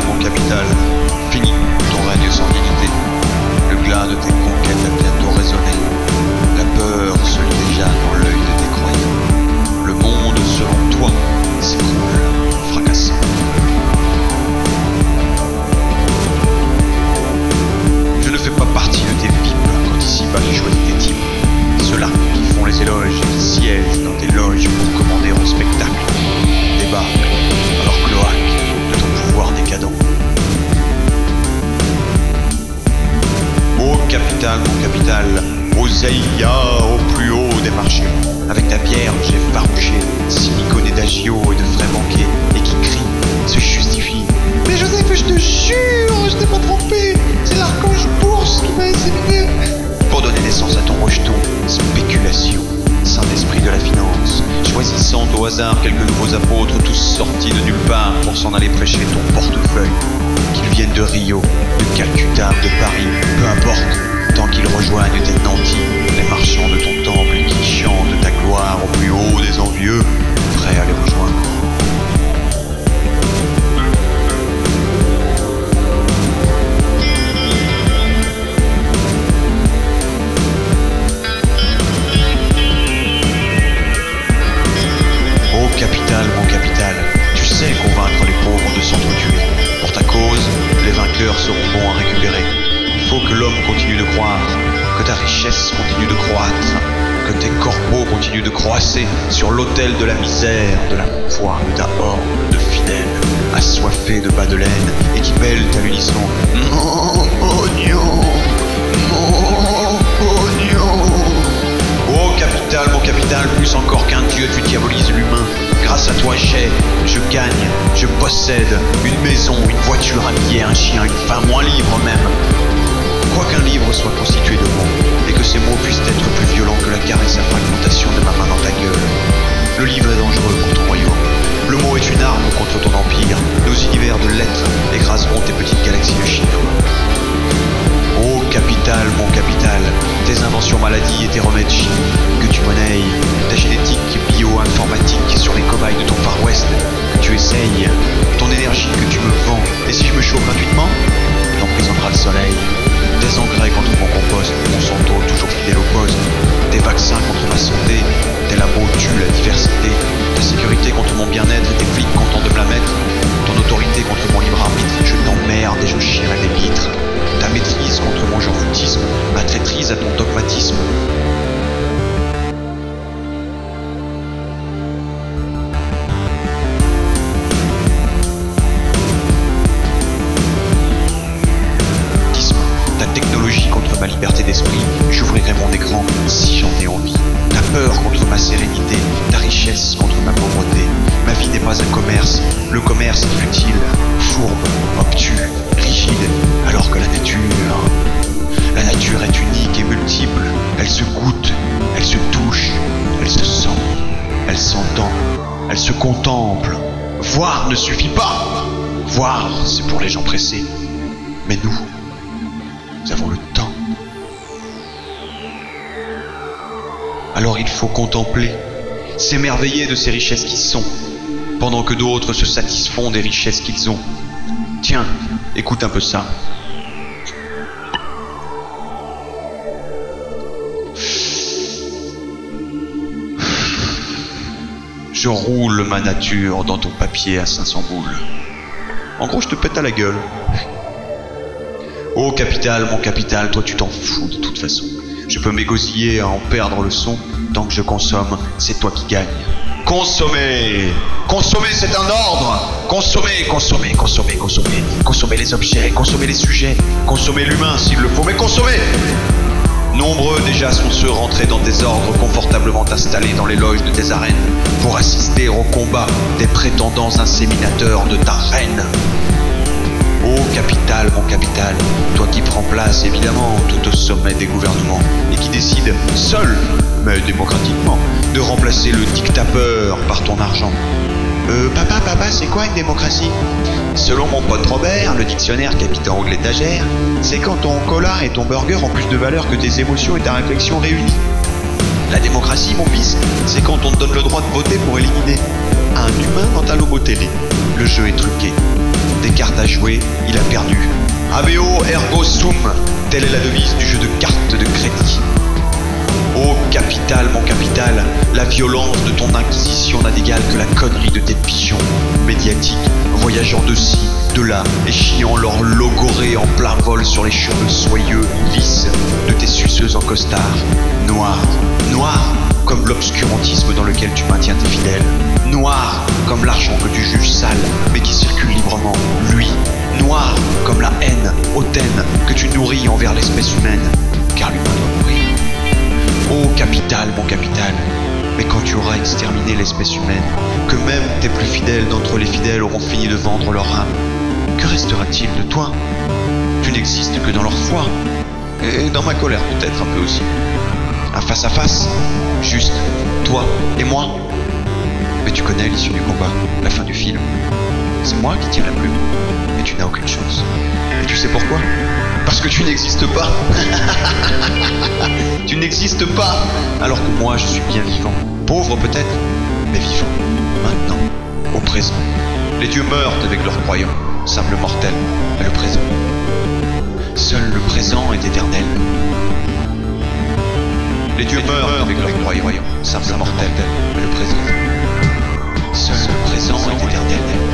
mon capital, fini ton règne sans dignité. Le glas de tes conquêtes a bientôt résonné. Au hasard quelques nouveaux apôtres tous sortis de nulle part pour s'en aller prêcher ton portefeuille. Qu'ils viennent de Rio, de Calcutta, de Paris, peu importe, tant qu'ils rejoignent tes nantis, les marchands de ton temple qui chantent ta gloire au plus haut des envieux, seront bons à récupérer. Il faut que l'homme continue de croire, que ta richesse continue de croître, que tes corbeaux continuent de croisser sur l'autel de la misère, de la foi, de ta horde de fidèles, assoiffés de bas de laine et qui bêlent à l'unisson. Mon mon. Ô capital, mon capital, plus encore qu'un dieu, tu diabolises l'humain. À toi, j'ai, je gagne, je possède une maison, une voiture, un billet, un chien, une femme, un livre même. Quoi qu'un livre soit constitué de mots, et que ces mots puissent être plus violents que la caresse à fragmentation de ma main dans ta gueule. Le livre est dangereux pour ton royaume. Le mot est une arme contre ton empire. Nos univers de lettres écraseront tes petites galaxies de chiffres. Ô capital, mon capital, tes inventions maladies et tes remèdes chimiques à ton dogmatisme. Ta technologie contre ma liberté d'esprit, j'ouvrirai mon écran si j'en ai envie. Ta peur contre ma sérénité, ta richesse contre ma pauvreté. Ma vie n'est pas un commerce, le commerce est futile, fourbe, obtus, rigide, alors que la nature, la nature est unique et multiple. Elle se goûte, elle se touche, elle se sent, elle s'entend, elle se contemple. Voir ne suffit pas. Voir, c'est pour les gens pressés. Mais nous, nous avons le temps. Alors il faut contempler, s'émerveiller de ces richesses qui sont, pendant que d'autres se satisfont des richesses qu'ils ont. Tiens, écoute un peu ça. Je roule ma nature dans ton papier à 500 boules. En gros, je te pète à la gueule. Oh capital, mon capital, toi tu t'en fous de toute façon. Je peux m'égosiller à en perdre le son. Tant que je consomme, c'est toi qui gagne. Consommer Consommer, c'est un ordre Consommer, consommer, consommer, consommer. Consommer les objets, consommer les sujets, consommer l'humain s'il le faut, mais consommer Nombreux déjà sont ceux rentrés dans des ordres confortablement installés dans les loges de tes arènes pour assister au combat des prétendants inséminateurs de ta reine. Ô capital, mon capital, toi qui prends place évidemment tout au sommet des gouvernements et qui décide seul, mais démocratiquement, de remplacer le dictateur par ton argent. Euh, papa, papa, c'est quoi une démocratie? Selon mon pote Robert, le dictionnaire capitaine anglais d'étagère, c'est quand ton cola et ton burger ont plus de valeur que tes émotions et ta réflexion réunies. La démocratie, mon fils, c'est quand on te donne le droit de voter pour éliminer un humain dans ta logo. Le jeu est truqué. Des cartes à jouer il a perdu. Aveo ergo sum, telle est la devise du jeu de cartes de crédit. Ô capital, mon capital, la violence de ton inquisition n'a d'égal que la connerie de tes pigeons. Médiatiques, voyageant de ci, de là, et chiant leur logoré en plein vol sur les cheveux soyeux, lisses de tes suceuses en costard, noirs, noirs comme l'obscurantisme dans lequel tu maintiens tes fidèles, noirs comme l'argent que tu juges sale, mais qui circule librement, lui, noir comme la haine hautaine que tu nourris envers l'espèce humaine, tu auras exterminé l'espèce humaine, que même tes plus fidèles d'entre les fidèles auront fini de vendre leur âme, que restera-t-il de toi? Tu n'existes que dans leur foi, et dans ma colère peut-être un peu aussi. Un face à face, juste toi et moi. Mais tu connais l'issue du combat, la fin du film. C'est moi qui tiens la plume, et tu n'as aucune chance. Et tu sais pourquoi? Parce que tu n'existes pas. tu n'existes pas, alors que moi je suis bien vivant. Pauvre peut-être, mais vivant. Maintenant, au présent. Les dieux meurent avec leurs croyants, simples mortels, mais le présent. Seul le présent est éternel. Les dieux meurent avec leurs croyants, simples mortels, mais le présent. Seul le présent est éternel.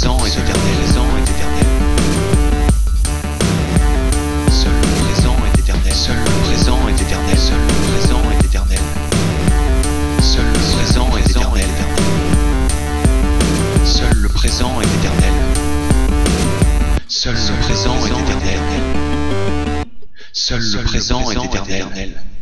Présent est éternel. Présent est éternel. Seul le présent est éternel. Seul le présent est éternel. Seul le présent est éternel. Seul le présent est éternel. Seul le présent est éternel. Seul le présent est éternel. Seul le présent est éternel.